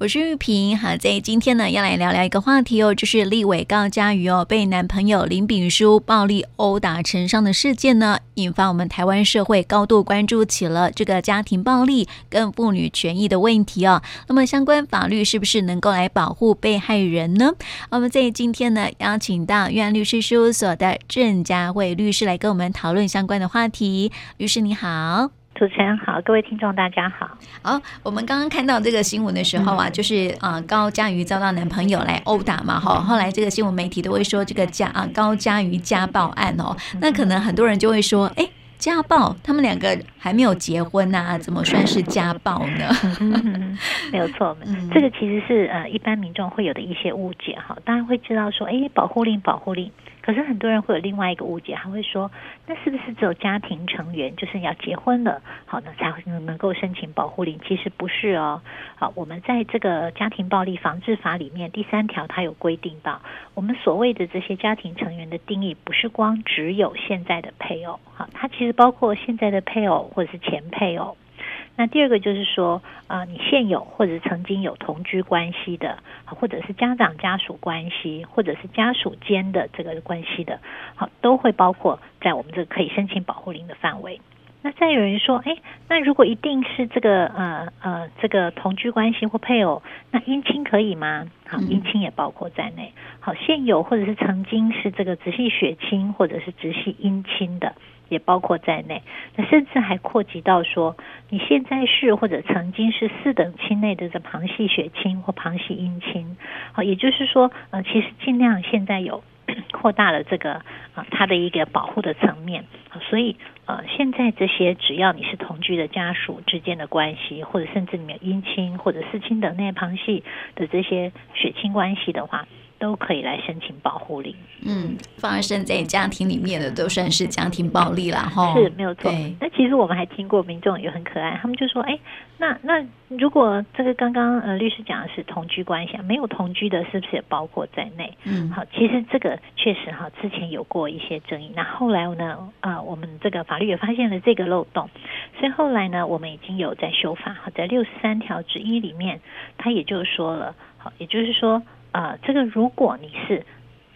我是玉萍，好，在今天呢，要来聊聊一个话题哦，就是立委高嘉瑜哦，被男朋友林炳书暴力殴打成伤的事件呢，引发我们台湾社会高度关注起了这个家庭暴力跟妇女权益的问题哦。那么相关法律是不是能够来保护被害人呢？我们在今天呢，邀请到玉安律师事务所的郑佳慧律师来跟我们讨论相关的话题。律师你好。主持人好，各位听众大家好。好，我们刚刚看到这个新闻的时候啊，嗯、就是啊、呃、高嘉瑜遭到男朋友来殴打嘛，哈。后来这个新闻媒体都会说这个家啊高嘉瑜家暴案哦，那可能很多人就会说，哎，家暴，他们两个还没有结婚呐、啊，怎么算是家暴呢？没有错，这个其实是呃一般民众会有的一些误解哈，大家会知道说，哎，保护令，保护令。可是很多人会有另外一个误解，他会说，那是不是只有家庭成员，就是你要结婚了，好，那才能能够申请保护令？其实不是哦。好，我们在这个家庭暴力防治法里面第三条，它有规定到，我们所谓的这些家庭成员的定义，不是光只有现在的配偶，好，它其实包括现在的配偶或者是前配偶。那第二个就是说，啊、呃，你现有或者曾经有同居关系的，或者是家长家属关系，或者是家属间的这个关系的，好，都会包括在我们这个可以申请保护令的范围。那再有人说，哎，那如果一定是这个呃呃这个同居关系或配偶，那姻亲可以吗？好，姻亲也包括在内。好，现有或者是曾经是这个直系血亲或者是直系姻亲的。也包括在内，那甚至还扩及到说，你现在是或者曾经是四等亲内的这旁系血亲或旁系姻亲，好，也就是说，呃，其实尽量现在有 扩大了这个啊，它的一个保护的层面，所以呃，现在这些只要你是同居的家属之间的关系，或者甚至你有姻亲或者四亲等内旁系的这些血亲关系的话。都可以来申请保护令。嗯，发生在家庭里面的都算是家庭暴力了哈。是没有错。那其实我们还听过民众也很可爱，他们就说：“哎，那那如果这个刚刚呃律师讲的是同居关系，没有同居的，是不是也包括在内？”嗯，好，其实这个确实哈，之前有过一些争议。那后来呢，呃，我们这个法律也发现了这个漏洞，所以后来呢，我们已经有在修法，在六十三条之一里面，他也就说了，好，也就是说。啊，这个如果你是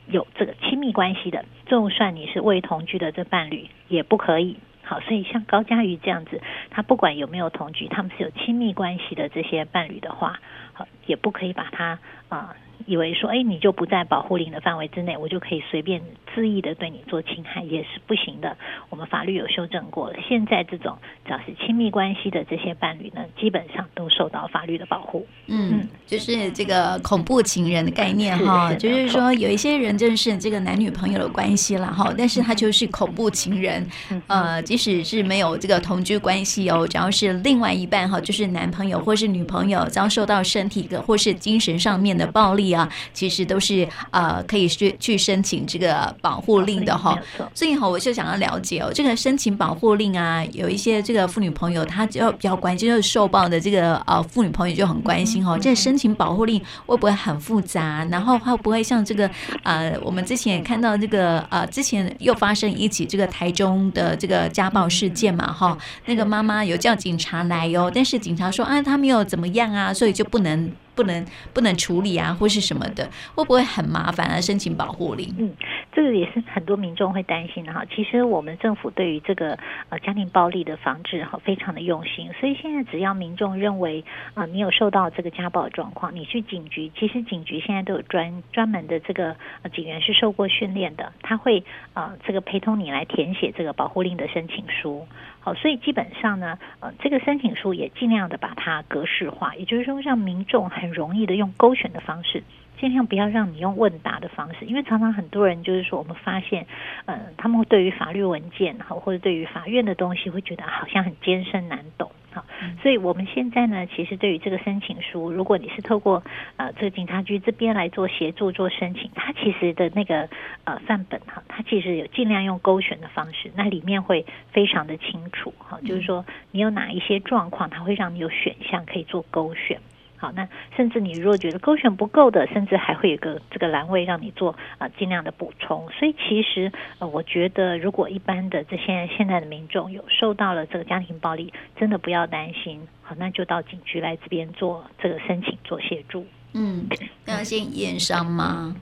有这个亲密关系的，就算你是未同居的这伴侣也不可以。好，所以像高佳瑜这样子，他不管有没有同居，他们是有亲密关系的这些伴侣的话，好，也不可以把他啊。以为说，哎，你就不在保护令的范围之内，我就可以随便恣意的对你做侵害，也是不行的。我们法律有修正过了，现在这种只要是亲密关系的这些伴侣呢，基本上都受到法律的保护。嗯，就是这个恐怖情人的概念哈，就是说有一些人正是这个男女朋友的关系了哈，但是他就是恐怖情人，呃，即使是没有这个同居关系哦，只要是另外一半哈，就是男朋友或是女朋友遭受到身体的或是精神上面的暴力。啊，其实都是呃可以去去申请这个保护令的哈，所以哈我就想要了解哦，这个申请保护令啊，有一些这个妇女朋友她就比较关心，就是受暴的这个呃妇女朋友就很关心哈，这个申请保护令会不会很复杂？然后会不会像这个呃我们之前也看到这个呃之前又发生一起这个台中的这个家暴事件嘛哈，那个妈妈有叫警察来哟，但是警察说啊他没有怎么样啊，所以就不能。不能不能处理啊，或是什么的，会不会很麻烦啊？申请保护令？嗯，这个也是很多民众会担心的哈。其实我们政府对于这个呃家庭暴力的防治哈，非常的用心。所以现在只要民众认为啊，你有受到这个家暴状况，你去警局，其实警局现在都有专专门的这个警员是受过训练的，他会啊这个陪同你来填写这个保护令的申请书。好，所以基本上呢，呃，这个申请书也尽量的把它格式化，也就是说让民众很容易的用勾选的方式，尽量不要让你用问答的方式，因为常常很多人就是说，我们发现，呃，他们对于法律文件，或者对于法院的东西会觉得好像很艰深难懂。好，所以我们现在呢，其实对于这个申请书，如果你是透过呃这个警察局这边来做协助做申请，它其实的那个呃范本哈，它其实有尽量用勾选的方式，那里面会非常的清楚哈，就是说你有哪一些状况，它会让你有选项可以做勾选。好，那甚至你如果觉得勾选不够的，甚至还会有个这个栏位让你做啊尽量的补充。所以其实呃，我觉得如果一般的这些现在的民众有受到了这个家庭暴力，真的不要担心，好，那就到警局来这边做这个申请做协助。嗯，要先验伤吗？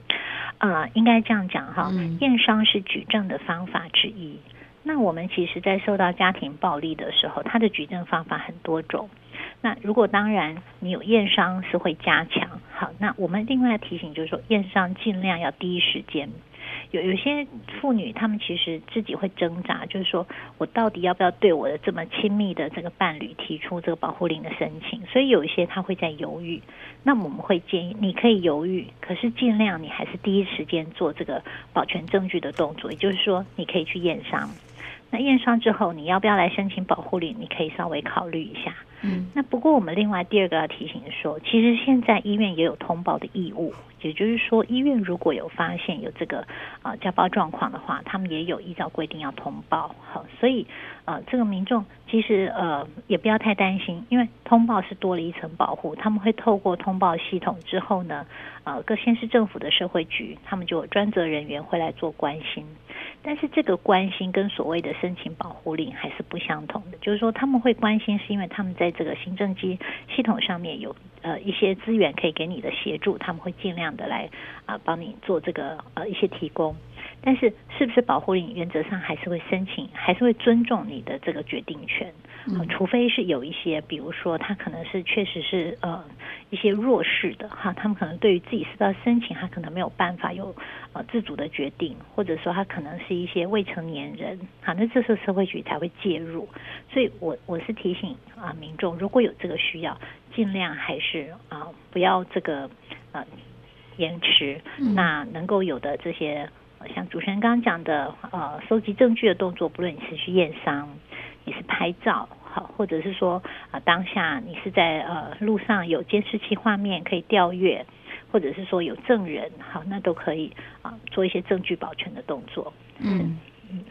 啊、呃，应该这样讲哈，验伤是举证的方法之一。那我们其实，在受到家庭暴力的时候，它的举证方法很多种。那如果当然你有验伤是会加强，好，那我们另外提醒就是说，验伤尽量要第一时间。有有些妇女，她们其实自己会挣扎，就是说我到底要不要对我的这么亲密的这个伴侣提出这个保护令的申请？所以有一些她会在犹豫。那我们会建议你可以犹豫，可是尽量你还是第一时间做这个保全证据的动作，也就是说你可以去验伤。那验伤之后，你要不要来申请保护令？你可以稍微考虑一下。嗯，那不过我们另外第二个要提醒说，其实现在医院也有通报的义务，也就是说，医院如果有发现有这个啊家暴状况的话，他们也有依照规定要通报。好，所以呃，这个民众其实呃也不要太担心，因为通报是多了一层保护。他们会透过通报系统之后呢，呃，各县市政府的社会局，他们就有专责人员会来做关心。但是这个关心跟所谓的申请保护令还是不相同的，就是说他们会关心，是因为他们在这个行政机系统上面有呃一些资源可以给你的协助，他们会尽量的来啊帮你做这个呃一些提供。但是是不是保护令，原则上还是会申请，还是会尊重你的这个决定权。嗯，除非是有一些，比如说他可能是确实是呃一些弱势的哈，他们可能对于自己是要申请，他可能没有办法有呃自主的决定，或者说他可能是一些未成年人，好，那这时候社会局才会介入。所以我我是提醒啊民众，如果有这个需要，尽量还是啊不要这个呃延迟，那能够有的这些。像主持人刚刚讲的，呃，收集证据的动作，不论你是去验伤，你是拍照，好，或者是说啊、呃，当下你是在呃路上有监视器画面可以调阅，或者是说有证人，好，那都可以啊、呃，做一些证据保全的动作，嗯。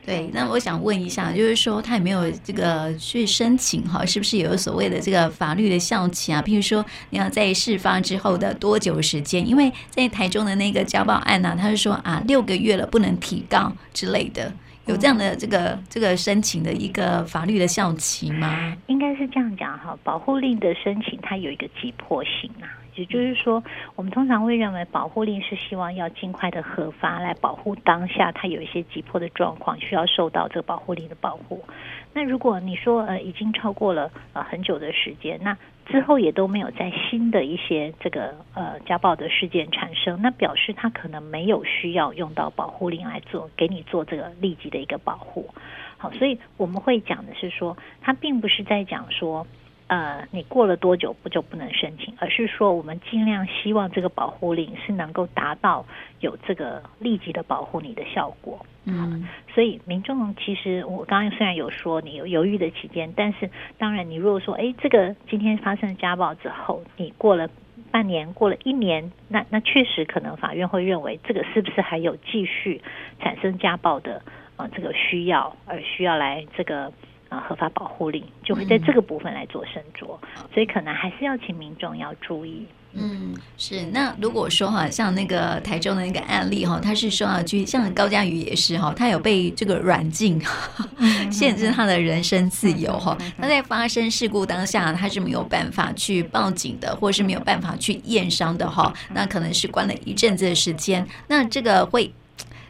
对，那我想问一下，就是说他有没有这个去申请哈？是不是有所谓的这个法律的效期啊？譬如说你要在事发之后的多久时间？因为在台中的那个家暴案呢、啊，他是说啊六个月了不能提告之类的，有这样的这个这个申请的一个法律的效期吗？应该是这样讲哈，保护令的申请它有一个急迫性啊。也就是说，我们通常会认为保护令是希望要尽快的核发，来保护当下它有一些急迫的状况，需要受到这个保护令的保护。那如果你说呃已经超过了呃很久的时间，那之后也都没有在新的一些这个呃家暴的事件产生，那表示他可能没有需要用到保护令来做给你做这个立即的一个保护。好，所以我们会讲的是说，他并不是在讲说。呃，你过了多久不就不能申请？而是说，我们尽量希望这个保护令是能够达到有这个立即的保护你的效果。嗯，所以民众其实我刚刚虽然有说你有犹豫的期间，但是当然你如果说，哎，这个今天发生家暴之后，你过了半年，过了一年，那那确实可能法院会认为这个是不是还有继续产生家暴的呃这个需要，而需要来这个。啊，合法保护令就会在这个部分来做斟酌，嗯，所以可能还是要请民众要注意。嗯，是。那如果说哈，像那个台中的那个案例哈，他是说啊，就像高嘉瑜也是哈，他有被这个软禁，限制他的人身自由哈。他在发生事故当下，他是没有办法去报警的，或是没有办法去验伤的哈。那可能是关了一阵子的时间，那这个会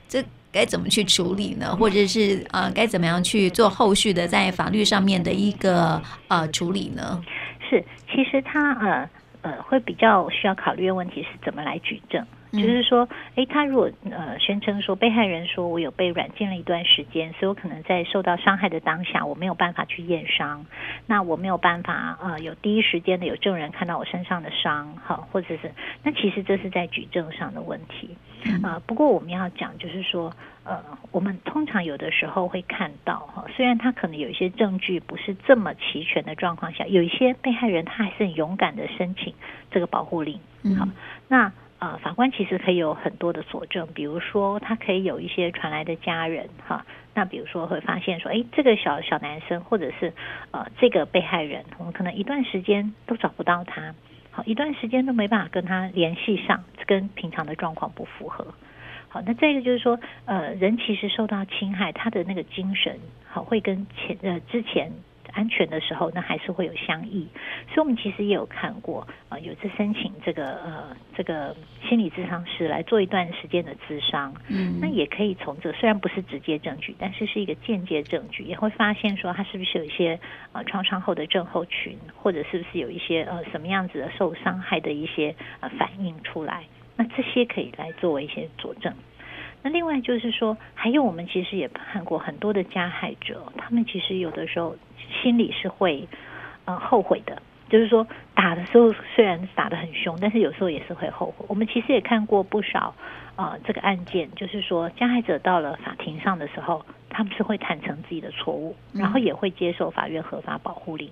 这。该怎么去处理呢？或者是呃，该怎么样去做后续的在法律上面的一个呃处理呢？是，其实他呃呃会比较需要考虑的问题是怎么来举证。就是说，诶，他如果呃宣称说被害人说我有被软禁了一段时间，所以我可能在受到伤害的当下，我没有办法去验伤，那我没有办法呃有第一时间的有证人看到我身上的伤，好，或者是那其实这是在举证上的问题啊、呃。不过我们要讲就是说，呃，我们通常有的时候会看到哈，虽然他可能有一些证据不是这么齐全的状况下，有一些被害人他还是很勇敢的申请这个保护令，好，那。啊、法官其实可以有很多的佐证，比如说他可以有一些传来的家人哈，那比如说会发现说，哎，这个小小男生或者是呃这个被害人，我们可能一段时间都找不到他，好，一段时间都没办法跟他联系上，跟平常的状况不符合。好，那再一个就是说，呃，人其实受到侵害，他的那个精神好会跟前呃之前。安全的时候，那还是会有相异，所以我们其实也有看过啊、呃，有次申请这个呃这个心理咨商师来做一段时间的咨商，嗯，那也可以从这虽然不是直接证据，但是是一个间接证据，也会发现说他是不是有一些呃创伤后的症候群，或者是不是有一些呃什么样子的受伤害的一些呃反应出来，那这些可以来作为一些佐证。那另外就是说，还有我们其实也看过很多的加害者，他们其实有的时候心里是会呃后悔的，就是说打的时候虽然打得很凶，但是有时候也是会后悔。我们其实也看过不少啊、呃、这个案件，就是说加害者到了法庭上的时候，他们是会坦诚自己的错误，然后也会接受法院合法保护令。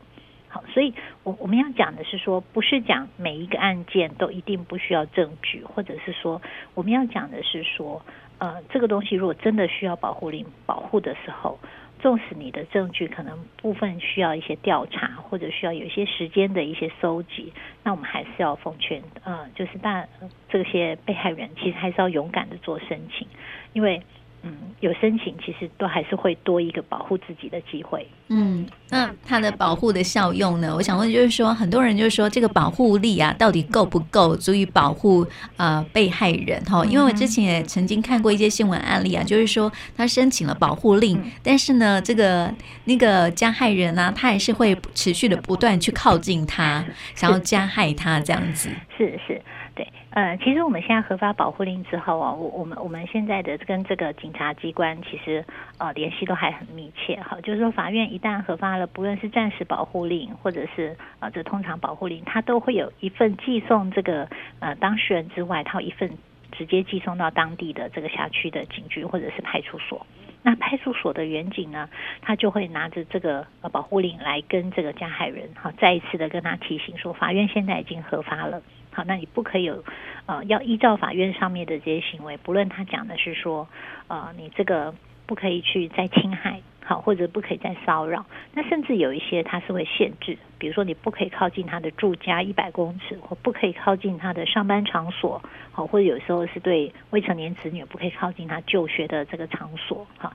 好，所以我我们要讲的是说，不是讲每一个案件都一定不需要证据，或者是说我们要讲的是说。呃，这个东西如果真的需要保护令保护的时候，纵使你的证据可能部分需要一些调查，或者需要有一些时间的一些搜集，那我们还是要奉劝，呃，就是大这些被害人其实还是要勇敢的做申请，因为。嗯，有申请其实都还是会多一个保护自己的机会。嗯，那它的保护的效用呢？我想问，就是说，很多人就是说，这个保护力啊，到底够不够足以保护呃被害人？哈，因为我之前也曾经看过一些新闻案例啊，就是说他申请了保护令，但是呢，这个那个加害人呢、啊，他还是会持续的不断去靠近他，想要加害他这样子。是是。对呃，其实我们现在核发保护令之后啊，我我们我们现在的跟这个警察机关其实呃联系都还很密切哈。就是说，法院一旦核发了，不论是暂时保护令或者是呃这通常保护令，它都会有一份寄送这个呃当事人之外，它有一份直接寄送到当地的这个辖区的警局或者是派出所。那派出所的员警呢，他就会拿着这个呃保护令来跟这个加害人哈再一次的跟他提醒说，法院现在已经核发了。好，那你不可以有，呃，要依照法院上面的这些行为，不论他讲的是说，呃，你这个不可以去再侵害，好，或者不可以再骚扰，那甚至有一些他是会限制，比如说你不可以靠近他的住家一百公尺，或不可以靠近他的上班场所，好，或者有时候是对未成年子女不可以靠近他就学的这个场所，好，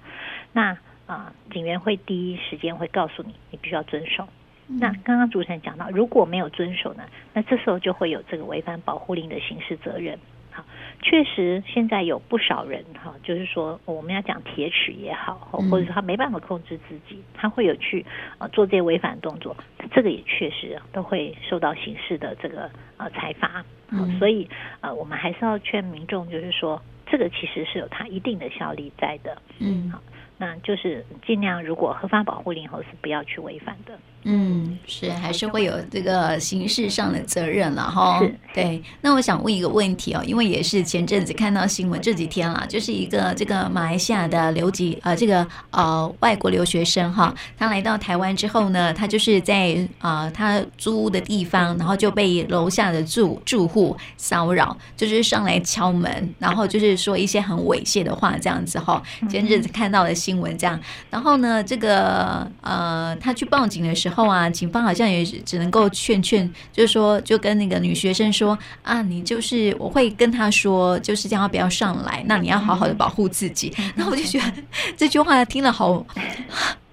那啊，警员会第一时间会告诉你，你必须要遵守。那刚刚主持人讲到，如果没有遵守呢，那这时候就会有这个违反保护令的刑事责任。好，确实现在有不少人哈，就是说我们要讲铁齿也好，或者说他没办法控制自己，他会有去呃做这些违反动作，这个也确实都会受到刑事的这个呃裁罚。好，所以呃我们还是要劝民众，就是说这个其实是有它一定的效力在的。嗯，好，那就是尽量如果合法保护令后是不要去违反的。嗯，是还是会有这个刑事上的责任了哈。对，那我想问一个问题哦，因为也是前阵子看到新闻这几天了，就是一个这个马来西亚的留级呃这个呃外国留学生哈，他来到台湾之后呢，他就是在啊、呃、他租屋的地方，然后就被楼下的住住户骚扰，就是上来敲门，然后就是说一些很猥亵的话这样子哈。前阵子看到的新闻这样，然后呢，这个呃他去报警的时候。后啊，警方好像也只能够劝劝，就是说，就跟那个女学生说啊，你就是我会跟他说，就是叫他不要上来，那你要好好的保护自己。那我就觉得这句话听了好。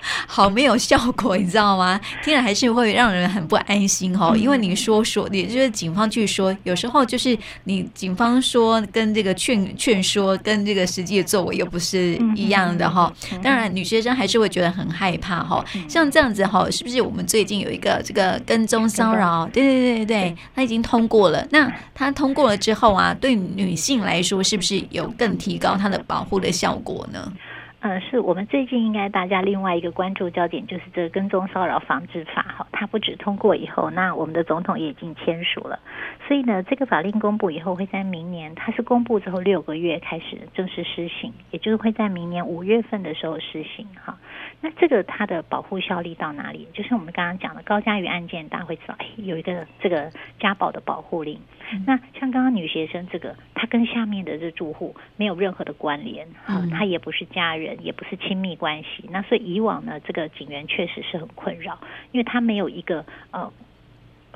好没有效果，你知道吗？听了还是会让人很不安心哦。因为你说说，也就是警方去说，有时候就是你警方说跟这个劝劝说，跟这个实际的作为又不是一样的哈。当然，女学生还是会觉得很害怕哈。像这样子哈，是不是我们最近有一个这个跟踪骚扰？对对对对，他已经通过了。那他通过了之后啊，对女性来说，是不是有更提高她的保护的效果呢？嗯，是我们最近应该大家另外一个关注焦点就是这个跟踪骚扰防治法哈，它不止通过以后，那我们的总统也已经签署了，所以呢，这个法令公布以后会在明年，它是公布之后六个月开始正式施行，也就是会在明年五月份的时候施行哈。那这个它的保护效力到哪里？就是我们刚刚讲的高嘉瑜案件，大家会知道，哎，有一个这个家暴的保护令。那像刚刚女学生这个，她跟下面的这住户没有任何的关联，哈，她也不是家人，也不是亲密关系。那所以以往呢，这个警员确实是很困扰，因为他没有一个呃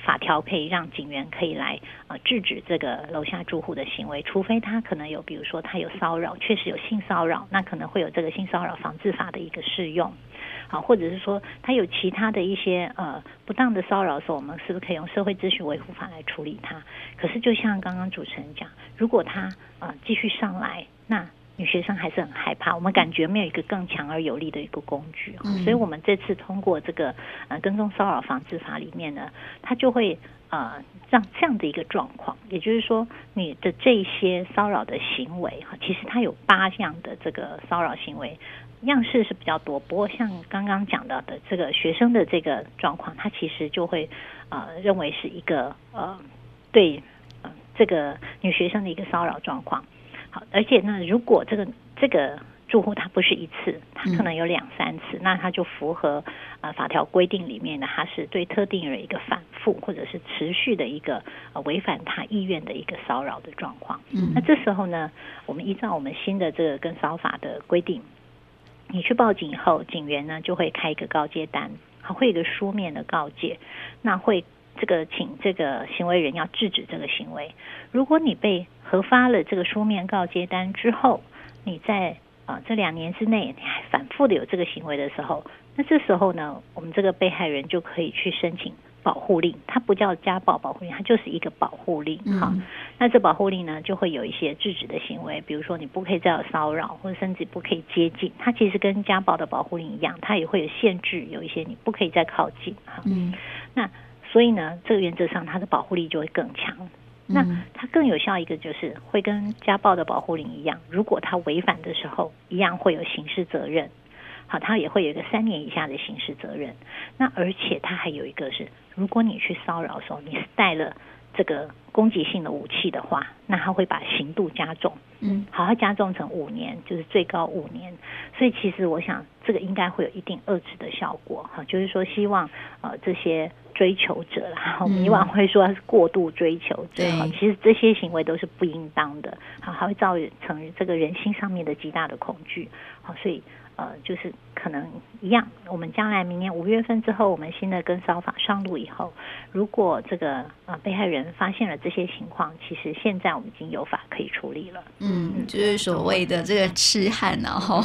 法条可以让警员可以来呃制止这个楼下住户的行为，除非他可能有，比如说他有骚扰，确实有性骚扰，那可能会有这个性骚扰防治法的一个适用。好，或者是说他有其他的一些呃不当的骚扰的时候，我们是不是可以用社会秩序维护法来处理他？可是就像刚刚主持人讲，如果他呃继续上来，那女学生还是很害怕，我们感觉没有一个更强而有力的一个工具，嗯、所以我们这次通过这个呃跟踪骚扰防治法里面呢，它就会呃让这样的一个状况，也就是说你的这些骚扰的行为哈，其实它有八项的这个骚扰行为。样式是比较多，不过像刚刚讲到的这个学生的这个状况，他其实就会呃认为是一个呃对呃这个女学生的一个骚扰状况。好，而且呢，如果这个这个住户他不是一次，他可能有两三次，嗯、那他就符合呃法条规定里面的，他是对特定人一个反复或者是持续的一个呃违反他意愿的一个骚扰的状况。嗯，那这时候呢，我们依照我们新的这个跟骚法的规定。你去报警以后，警员呢就会开一个告诫单，还会有一个书面的告诫，那会这个请这个行为人要制止这个行为。如果你被核发了这个书面告诫单之后，你在啊、呃、这两年之内你还反复的有这个行为的时候，那这时候呢，我们这个被害人就可以去申请。保护令，它不叫家暴保护令，它就是一个保护令。哈，嗯、那这保护令呢，就会有一些制止的行为，比如说你不可以再有骚扰，或者甚至不可以接近。它其实跟家暴的保护令一样，它也会有限制，有一些你不可以再靠近。哈，嗯，那所以呢，这个原则上它的保护力就会更强。嗯、那它更有效一个就是会跟家暴的保护令一样，如果他违反的时候，一样会有刑事责任。好，他也会有一个三年以下的刑事责任。那而且他还有一个是，如果你去骚扰的时候，你是带了这个攻击性的武器的话，那他会把刑度加重。嗯，好，他加重成五年，就是最高五年。所以其实我想，这个应该会有一定遏制的效果。哈，就是说希望呃这些追求者啦，我们以往会说他是过度追求者。哈，其实这些行为都是不应当的。好，还会造成这个人心上面的极大的恐惧。好，所以。呃，就是可能一样。我们将来明年五月份之后，我们新的跟骚法上路以后，如果这个呃被害人发现了这些情况，其实现在我们已经有法可以处理了。嗯，就是所谓的这个痴汉，然后。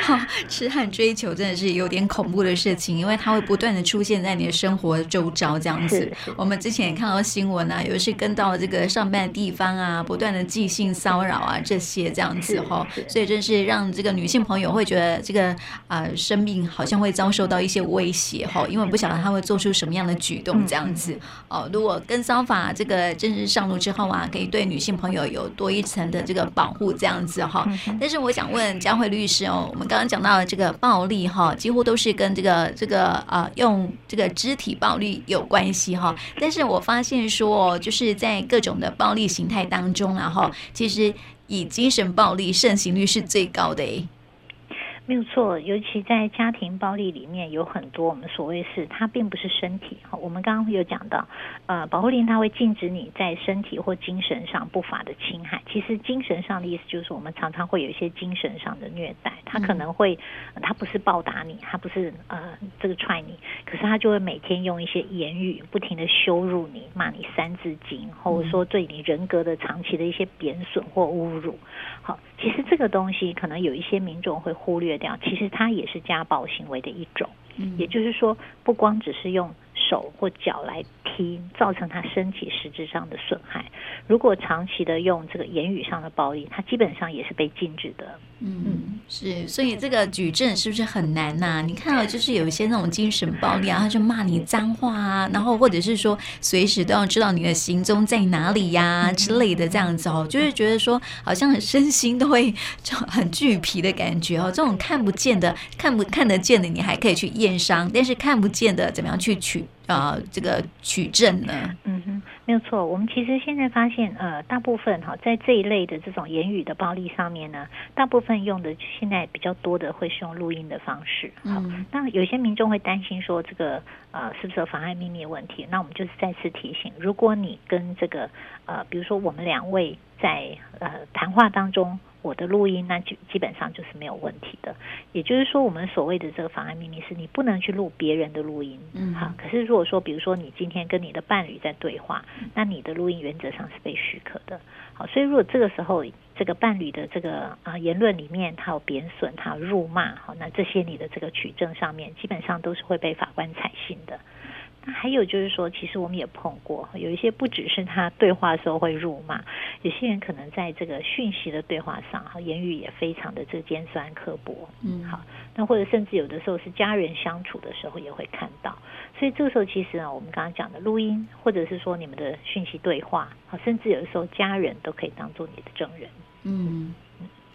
好，痴汉追求真的是有点恐怖的事情，因为它会不断的出现在你的生活周遭这样子。我们之前也看到新闻啊，有的是跟到这个上班的地方啊，不断的寄性骚扰啊这些这样子哈，所以真是让这个女性朋友会觉得这个啊、呃、生命好像会遭受到一些威胁哈，因为不晓得他会做出什么样的举动这样子哦。如果跟骚法这个正式上路之后啊，可以对女性朋友有多一层的这个保护这样子哈。但是我想问佳慧律师哦。我们刚刚讲到的这个暴力哈，几乎都是跟这个这个啊用这个肢体暴力有关系哈。但是我发现说，就是在各种的暴力形态当中，然后其实以精神暴力盛行率是最高的诶。没有错，尤其在家庭暴力里面有很多，我们所谓是它并不是身体。我们刚刚有讲到，呃，保护令它会禁止你在身体或精神上不法的侵害。其实精神上的意思就是，我们常常会有一些精神上的虐待。他可能会，他不是暴打你，他不是呃这个踹你，可是他就会每天用一些言语不停的羞辱你，骂你三字经，或者说对你人格的长期的一些贬损或侮辱。好，其实这个东西可能有一些民众会忽略掉，其实它也是家暴行为的一种。嗯，也就是说，不光只是用手或脚来踢，造成他身体实质上的损害。如果长期的用这个言语上的暴力，他基本上也是被禁止的。嗯，是，所以这个举证是不是很难呐、啊？你看到就是有一些那种精神暴力啊，他就骂你脏话啊，然后或者是说随时都要知道你的行踪在哪里呀、啊、之类的这样子哦，就是觉得说好像很身心都会就很俱疲的感觉哦。这种看不见的、看不看得见的，你还可以去验伤，但是看不见的怎么样去取啊、呃？这个取证呢？嗯哼。没有错，我们其实现在发现，呃，大部分哈，在这一类的这种言语的暴力上面呢，大部分用的现在比较多的会是用录音的方式。好，那有些民众会担心说，这个呃，是不是有妨碍秘密的问题？那我们就是再次提醒，如果你跟这个呃，比如说我们两位在呃谈话当中，我的录音，那就基本上就是没有问题的。也就是说，我们所谓的这个妨碍秘密是你不能去录别人的录音，嗯，好。可是如果说，比如说你今天跟你的伴侣在对话，那你的录音原则上是被许可的。好，所以如果这个时候这个伴侣的这个啊言论里面他有贬损、他有辱骂，好，那这些你的这个取证上面基本上都是会被法官采信的。还有就是说，其实我们也碰过，有一些不只是他对话的时候会辱骂，有些人可能在这个讯息的对话上，哈，言语也非常的这尖酸刻薄，嗯，好，那或者甚至有的时候是家人相处的时候也会看到，所以这个时候其实啊，我们刚刚讲的录音，或者是说你们的讯息对话，好，甚至有的时候家人都可以当做你的证人，嗯。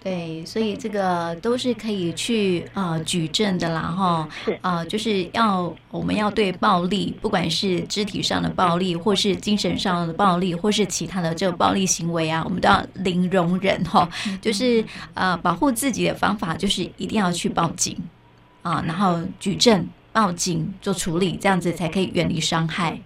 对，所以这个都是可以去呃举证的啦，哈，是。啊、呃，就是要我们要对暴力，不管是肢体上的暴力，或是精神上的暴力，或是其他的这个暴力行为啊，我们都要零容忍哈，就是呃保护自己的方法就是一定要去报警啊，然后举证、报警做处理，这样子才可以远离伤害。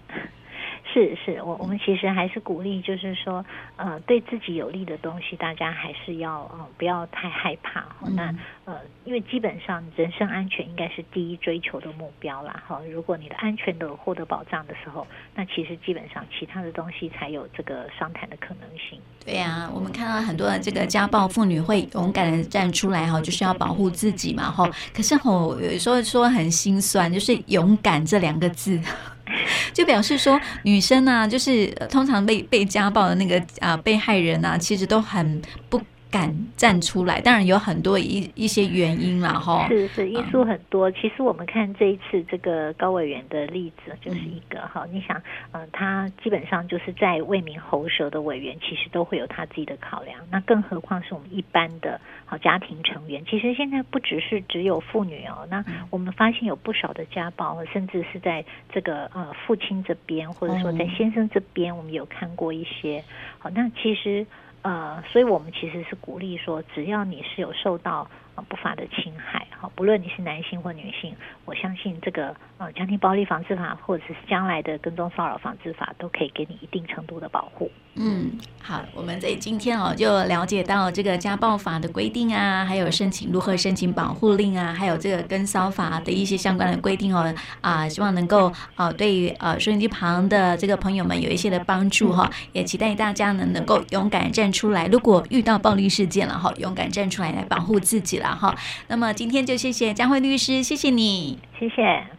是是，我我们其实还是鼓励，就是说，呃，对自己有利的东西，大家还是要呃不要太害怕。嗯、那呃，因为基本上人身安全应该是第一追求的目标啦。哈，如果你的安全都获得保障的时候，那其实基本上其他的东西才有这个商谈的可能性。对呀、啊，我们看到很多的这个家暴妇女会勇敢的站出来哈，就是要保护自己嘛哈。可是吼，有时候说很心酸，就是勇敢这两个字。就表示说，女生、啊，就是通常被被家暴的那个啊、被害人啊，其实都很不敢站出来，当然有很多一一些原因了哈。是是，因素很多。嗯、其实我们看这一次这个高委员的例子，就是一个哈、嗯。你想，嗯、呃，他基本上就是在为民喉舌的委员，其实都会有他自己的考量。那更何况是我们一般的好家庭成员。其实现在不只是只有妇女哦，那我们发现有不少的家暴，甚至是在这个呃父亲这边，或者说在先生这边，我们有看过一些。好，那其实。呃，所以我们其实是鼓励说，只要你是有受到不法的侵害，哈，不论你是男性或女性，我相信这个呃家庭暴力防治法或者是将来的跟踪骚扰防治法都可以给你一定程度的保护。嗯，好，我们在今天哦就了解到这个家暴法的规定啊，还有申请如何申请保护令啊，还有这个跟骚法的一些相关的规定哦啊，希望能够啊对呃收音机旁的这个朋友们有一些的帮助哈，也期待大家呢能够勇敢站出来，如果遇到暴力事件了哈，勇敢站出来来保护自己了了哈。那么今天就谢谢江慧律师，谢谢你，谢谢。